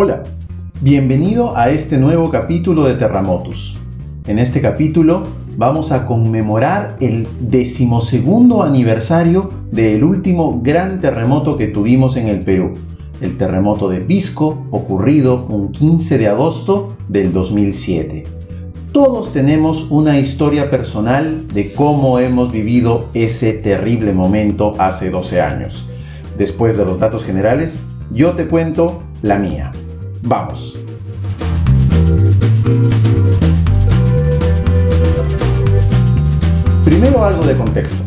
Hola, bienvenido a este nuevo capítulo de Terramotus. En este capítulo vamos a conmemorar el decimosegundo aniversario del último gran terremoto que tuvimos en el Perú, el terremoto de Pisco, ocurrido un 15 de agosto del 2007. Todos tenemos una historia personal de cómo hemos vivido ese terrible momento hace 12 años. Después de los datos generales, yo te cuento la mía. Vamos. Primero algo de contexto.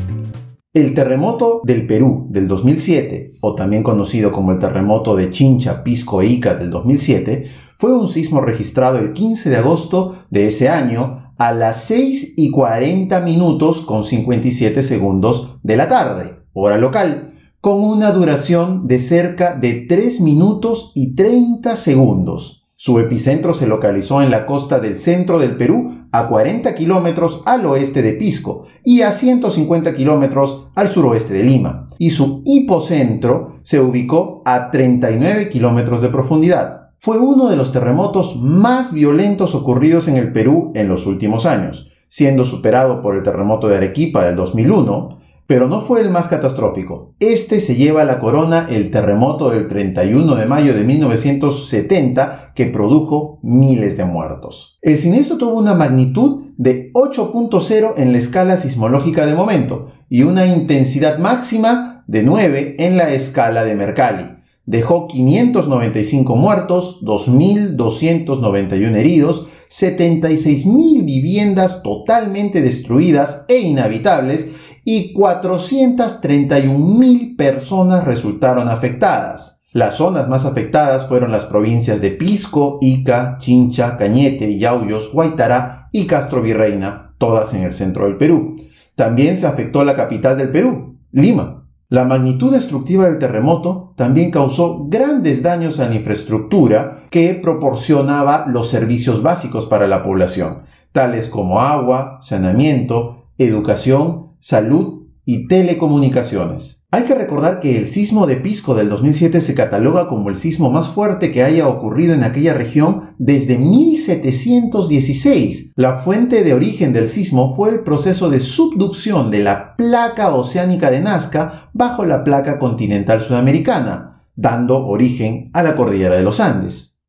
El terremoto del Perú del 2007, o también conocido como el terremoto de Chincha, Pisco e Ica del 2007, fue un sismo registrado el 15 de agosto de ese año a las 6 y 40 minutos con 57 segundos de la tarde, hora local, con una duración de cerca de 3 minutos y 30 segundos. Su epicentro se localizó en la costa del centro del Perú, a 40 kilómetros al oeste de Pisco y a 150 kilómetros al suroeste de Lima, y su hipocentro se ubicó a 39 kilómetros de profundidad. Fue uno de los terremotos más violentos ocurridos en el Perú en los últimos años, siendo superado por el terremoto de Arequipa del 2001, pero no fue el más catastrófico. Este se lleva a la corona el terremoto del 31 de mayo de 1970 que produjo miles de muertos. El siniestro tuvo una magnitud de 8.0 en la escala sismológica de momento y una intensidad máxima de 9 en la escala de Mercalli. Dejó 595 muertos, 2.291 heridos, 76.000 viviendas totalmente destruidas e inhabitables y 431.000 personas resultaron afectadas. Las zonas más afectadas fueron las provincias de Pisco, Ica, Chincha, Cañete, Yauyos, Guaitará y Castro Virreina, todas en el centro del Perú. También se afectó la capital del Perú, Lima. La magnitud destructiva del terremoto también causó grandes daños a la infraestructura que proporcionaba los servicios básicos para la población, tales como agua, saneamiento, educación salud y telecomunicaciones. Hay que recordar que el sismo de Pisco del 2007 se cataloga como el sismo más fuerte que haya ocurrido en aquella región desde 1716. La fuente de origen del sismo fue el proceso de subducción de la placa oceánica de Nazca bajo la placa continental sudamericana, dando origen a la cordillera de los Andes.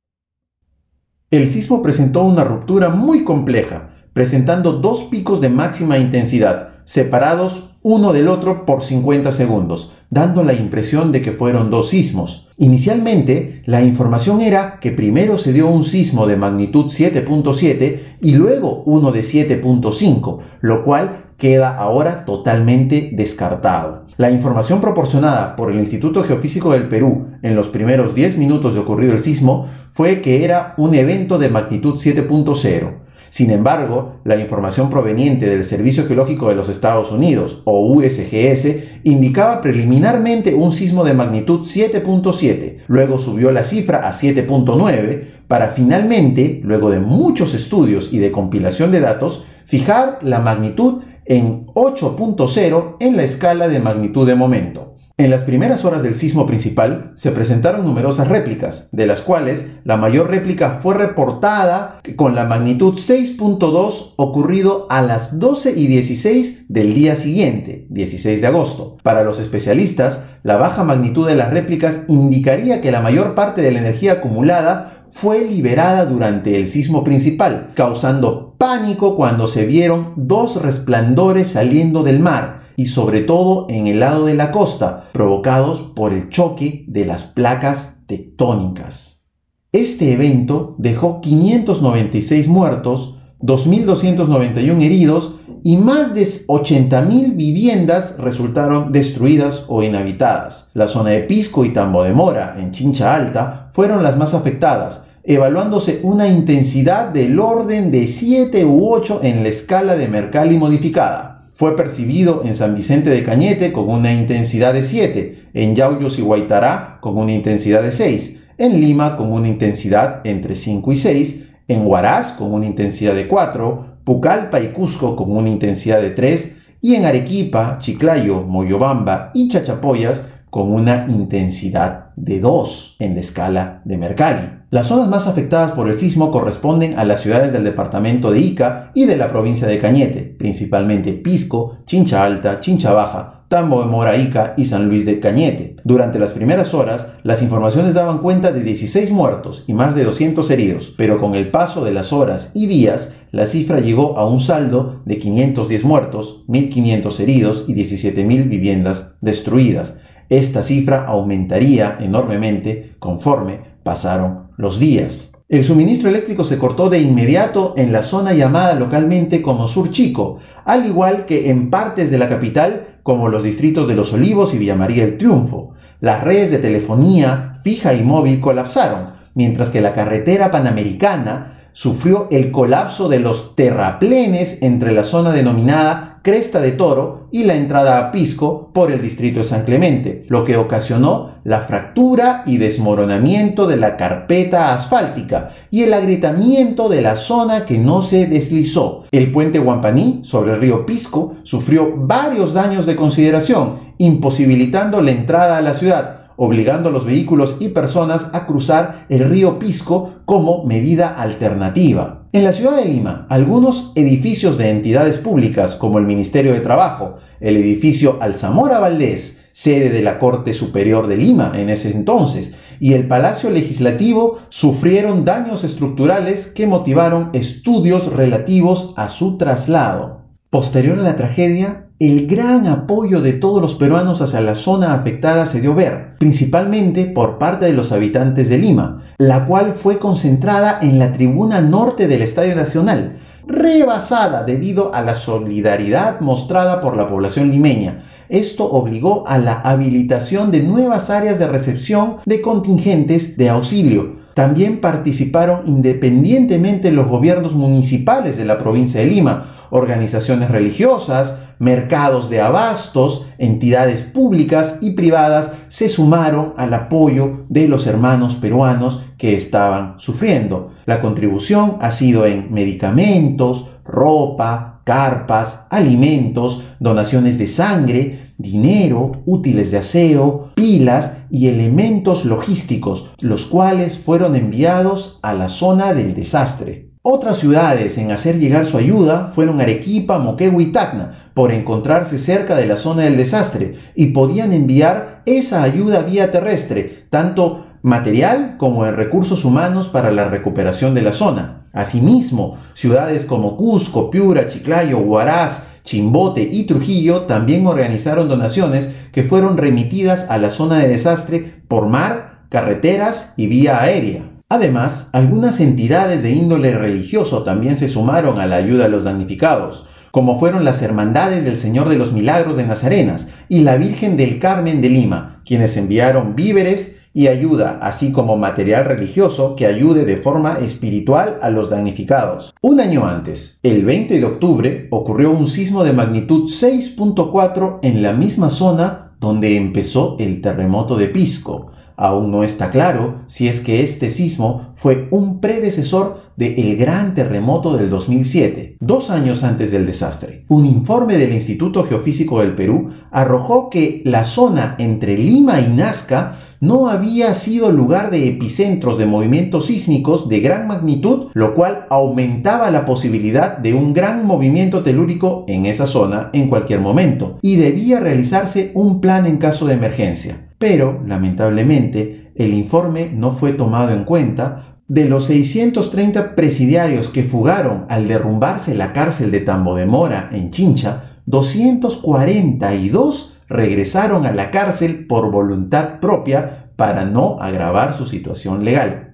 El sismo presentó una ruptura muy compleja, presentando dos picos de máxima intensidad, separados uno del otro por 50 segundos, dando la impresión de que fueron dos sismos. Inicialmente, la información era que primero se dio un sismo de magnitud 7.7 y luego uno de 7.5, lo cual queda ahora totalmente descartado. La información proporcionada por el Instituto Geofísico del Perú en los primeros 10 minutos de ocurrido el sismo fue que era un evento de magnitud 7.0. Sin embargo, la información proveniente del Servicio Geológico de los Estados Unidos, o USGS, indicaba preliminarmente un sismo de magnitud 7.7, luego subió la cifra a 7.9, para finalmente, luego de muchos estudios y de compilación de datos, fijar la magnitud en 8.0 en la escala de magnitud de momento. En las primeras horas del sismo principal se presentaron numerosas réplicas, de las cuales la mayor réplica fue reportada con la magnitud 6.2 ocurrido a las 12 y 16 del día siguiente, 16 de agosto. Para los especialistas, la baja magnitud de las réplicas indicaría que la mayor parte de la energía acumulada fue liberada durante el sismo principal, causando pánico cuando se vieron dos resplandores saliendo del mar y sobre todo en el lado de la costa, provocados por el choque de las placas tectónicas. Este evento dejó 596 muertos, 2.291 heridos y más de 80.000 viviendas resultaron destruidas o inhabitadas. La zona de Pisco y Tambo de Mora, en Chincha Alta, fueron las más afectadas, evaluándose una intensidad del orden de 7 u 8 en la escala de Mercalli modificada. Fue percibido en San Vicente de Cañete con una intensidad de 7, en Yauyos y Guaitará con una intensidad de 6, en Lima con una intensidad entre 5 y 6, en Huaraz con una intensidad de 4, Pucallpa y Cusco con una intensidad de 3, y en Arequipa, Chiclayo, Moyobamba y Chachapoyas con una intensidad de 2 en la escala de Mercalli. Las zonas más afectadas por el sismo corresponden a las ciudades del departamento de Ica y de la provincia de Cañete, principalmente Pisco, Chincha Alta, Chincha Baja, Tambo de Mora, Ica y San Luis de Cañete. Durante las primeras horas, las informaciones daban cuenta de 16 muertos y más de 200 heridos, pero con el paso de las horas y días, la cifra llegó a un saldo de 510 muertos, 1.500 heridos y 17.000 viviendas destruidas. Esta cifra aumentaría enormemente conforme pasaron los días. El suministro eléctrico se cortó de inmediato en la zona llamada localmente como Sur Chico, al igual que en partes de la capital como los distritos de Los Olivos y Villa María el Triunfo. Las redes de telefonía fija y móvil colapsaron, mientras que la carretera panamericana sufrió el colapso de los terraplenes entre la zona denominada Cresta de Toro y la entrada a Pisco por el distrito de San Clemente, lo que ocasionó la fractura y desmoronamiento de la carpeta asfáltica y el agrietamiento de la zona que no se deslizó. El puente Guampaní sobre el río Pisco sufrió varios daños de consideración, imposibilitando la entrada a la ciudad, obligando a los vehículos y personas a cruzar el río Pisco como medida alternativa. En la ciudad de Lima, algunos edificios de entidades públicas como el Ministerio de Trabajo, el edificio Alzamora Valdés, sede de la Corte Superior de Lima en ese entonces, y el Palacio Legislativo sufrieron daños estructurales que motivaron estudios relativos a su traslado. Posterior a la tragedia, el gran apoyo de todos los peruanos hacia la zona afectada se dio ver, principalmente por parte de los habitantes de Lima, la cual fue concentrada en la tribuna norte del Estadio Nacional, rebasada debido a la solidaridad mostrada por la población limeña. Esto obligó a la habilitación de nuevas áreas de recepción de contingentes de auxilio, también participaron independientemente los gobiernos municipales de la provincia de Lima, organizaciones religiosas, mercados de abastos, entidades públicas y privadas se sumaron al apoyo de los hermanos peruanos que estaban sufriendo. La contribución ha sido en medicamentos, ropa, carpas, alimentos, donaciones de sangre, dinero, útiles de aseo, pilas y elementos logísticos, los cuales fueron enviados a la zona del desastre. Otras ciudades en hacer llegar su ayuda fueron Arequipa, Moquegua y Tacna, por encontrarse cerca de la zona del desastre, y podían enviar esa ayuda vía terrestre, tanto material como en recursos humanos para la recuperación de la zona. Asimismo, ciudades como Cusco, Piura, Chiclayo, Huaraz, Chimbote y Trujillo también organizaron donaciones que fueron remitidas a la zona de desastre por mar, carreteras y vía aérea. Además, algunas entidades de índole religioso también se sumaron a la ayuda a los damnificados, como fueron las Hermandades del Señor de los Milagros de Nazarenas y la Virgen del Carmen de Lima, quienes enviaron víveres y ayuda, así como material religioso que ayude de forma espiritual a los damnificados. Un año antes, el 20 de octubre, ocurrió un sismo de magnitud 6.4 en la misma zona donde empezó el terremoto de Pisco, Aún no está claro si es que este sismo fue un predecesor del gran terremoto del 2007, dos años antes del desastre. Un informe del Instituto Geofísico del Perú arrojó que la zona entre Lima y Nazca no había sido lugar de epicentros de movimientos sísmicos de gran magnitud, lo cual aumentaba la posibilidad de un gran movimiento telúrico en esa zona en cualquier momento, y debía realizarse un plan en caso de emergencia. Pero, lamentablemente, el informe no fue tomado en cuenta. De los 630 presidiarios que fugaron al derrumbarse la cárcel de Tambo de Mora en Chincha, 242 regresaron a la cárcel por voluntad propia para no agravar su situación legal.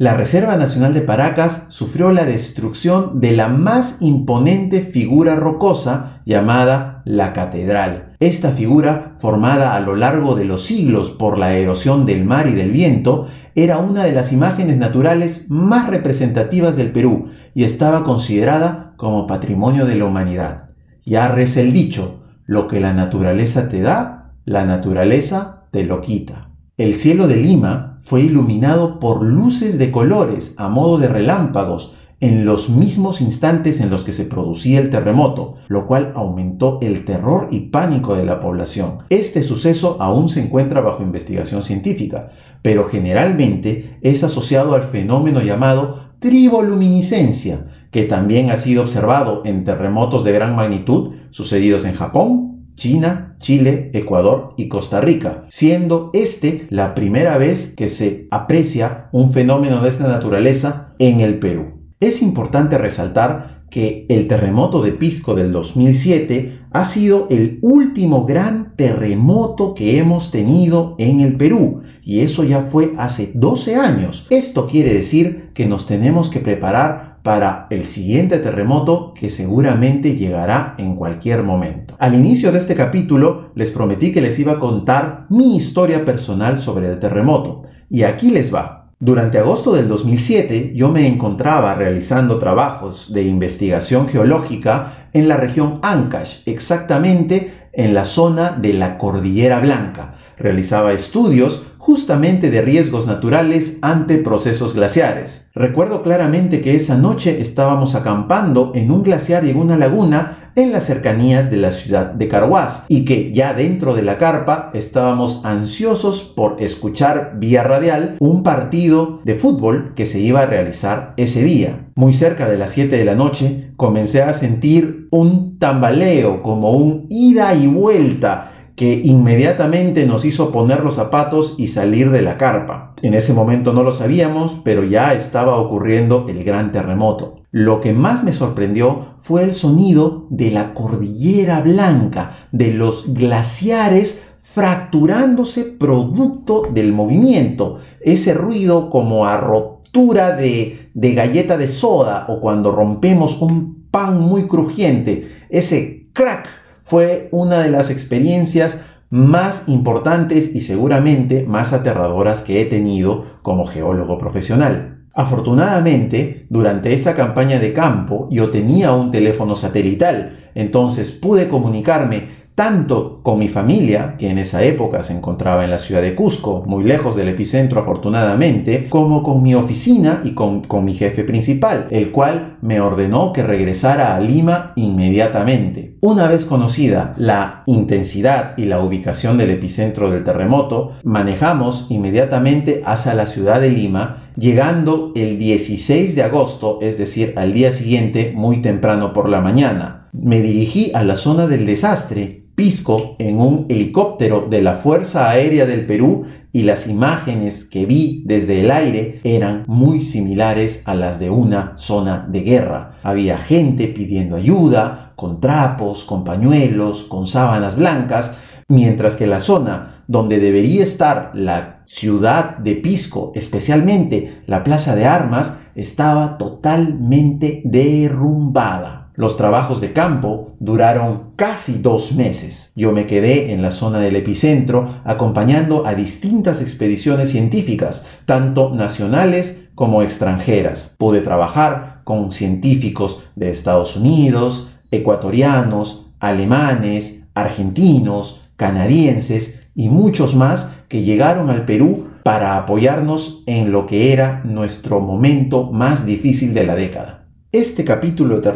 La Reserva Nacional de Paracas sufrió la destrucción de la más imponente figura rocosa llamada la Catedral. Esta figura, formada a lo largo de los siglos por la erosión del mar y del viento, era una de las imágenes naturales más representativas del Perú y estaba considerada como patrimonio de la humanidad. Ya reza el dicho, lo que la naturaleza te da, la naturaleza te lo quita. El cielo de Lima fue iluminado por luces de colores a modo de relámpagos en los mismos instantes en los que se producía el terremoto, lo cual aumentó el terror y pánico de la población. Este suceso aún se encuentra bajo investigación científica, pero generalmente es asociado al fenómeno llamado triboluminiscencia, que también ha sido observado en terremotos de gran magnitud sucedidos en Japón, China, Chile, Ecuador y Costa Rica, siendo este la primera vez que se aprecia un fenómeno de esta naturaleza en el Perú. Es importante resaltar que el terremoto de Pisco del 2007 ha sido el último gran terremoto que hemos tenido en el Perú y eso ya fue hace 12 años. Esto quiere decir que nos tenemos que preparar para el siguiente terremoto que seguramente llegará en cualquier momento. Al inicio de este capítulo les prometí que les iba a contar mi historia personal sobre el terremoto y aquí les va. Durante agosto del 2007 yo me encontraba realizando trabajos de investigación geológica en la región Ancash, exactamente en la zona de la Cordillera Blanca. Realizaba estudios justamente de riesgos naturales ante procesos glaciares. Recuerdo claramente que esa noche estábamos acampando en un glaciar y en una laguna en las cercanías de la ciudad de Carhuaz y que ya dentro de la carpa estábamos ansiosos por escuchar vía radial un partido de fútbol que se iba a realizar ese día. Muy cerca de las 7 de la noche comencé a sentir un tambaleo como un ida y vuelta que inmediatamente nos hizo poner los zapatos y salir de la carpa. En ese momento no lo sabíamos, pero ya estaba ocurriendo el gran terremoto. Lo que más me sorprendió fue el sonido de la cordillera blanca, de los glaciares fracturándose producto del movimiento. Ese ruido como a rotura de, de galleta de soda o cuando rompemos un pan muy crujiente. Ese crack fue una de las experiencias más importantes y seguramente más aterradoras que he tenido como geólogo profesional. Afortunadamente, durante esa campaña de campo yo tenía un teléfono satelital, entonces pude comunicarme tanto con mi familia, que en esa época se encontraba en la ciudad de Cusco, muy lejos del epicentro afortunadamente, como con mi oficina y con, con, mi jefe principal, el cual me ordenó que regresara a Lima inmediatamente. Una vez conocida la intensidad y la ubicación del epicentro del terremoto, manejamos inmediatamente hacia la ciudad de Lima, llegando el 16 de agosto, es decir, al día siguiente, muy temprano por la mañana. Me dirigí a la zona del desastre Pisco en un helicóptero de la Fuerza Aérea del Perú y las imágenes que vi desde el aire eran muy similares a las de una zona de guerra. Había gente pidiendo ayuda, con trapos, con pañuelos, con sábanas blancas, mientras que la zona donde debería estar la ciudad de Pisco, especialmente la Plaza de Armas, estaba totalmente derrumbada. Los trabajos de campo duraron casi dos meses. Yo me quedé en la zona del epicentro acompañando a distintas expediciones científicas, tanto nacionales como extranjeras. Pude trabajar con científicos de Estados Unidos, ecuatorianos, alemanes, argentinos, canadienses y muchos más que llegaron al Perú para apoyarnos en lo que era nuestro momento más difícil de la década. Este capítulo de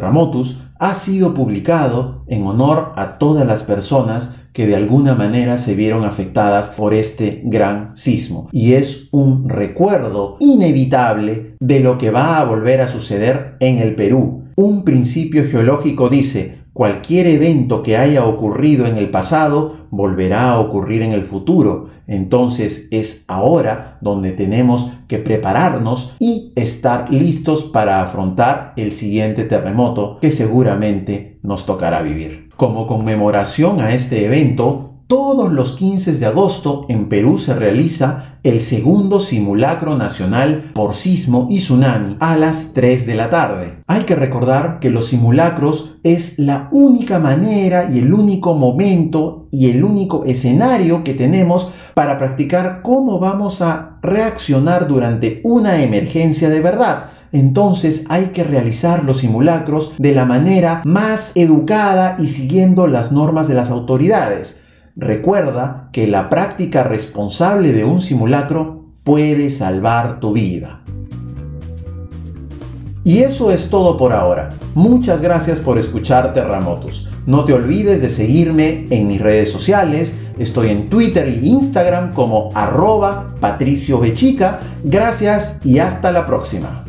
ha sido publicado en honor a todas las personas que de alguna manera se vieron afectadas por este gran sismo y es un recuerdo inevitable de lo que va a volver a suceder en el Perú. Un principio geológico dice, Cualquier evento que haya ocurrido en el pasado volverá a ocurrir en el futuro. Entonces es ahora donde tenemos que prepararnos y estar listos para afrontar el siguiente terremoto que seguramente nos tocará vivir. Como conmemoración a este evento, todos los 15 de agosto en Perú se realiza el segundo simulacro nacional por sismo y tsunami a las 3 de la tarde. Hay que recordar que los simulacros es la única manera y el único momento y el único escenario que tenemos para practicar cómo vamos a reaccionar durante una emergencia de verdad entonces hay que realizar los simulacros de la manera más educada y siguiendo las normas de las autoridades. Recuerda que la práctica responsable de un simulacro puede salvar tu vida. Y eso es todo por ahora. Muchas gracias por escuchar Terramotos. No te olvides de seguirme en mis redes sociales. Estoy en Twitter e Instagram como arroba Patricio Bechica. Gracias y hasta la próxima.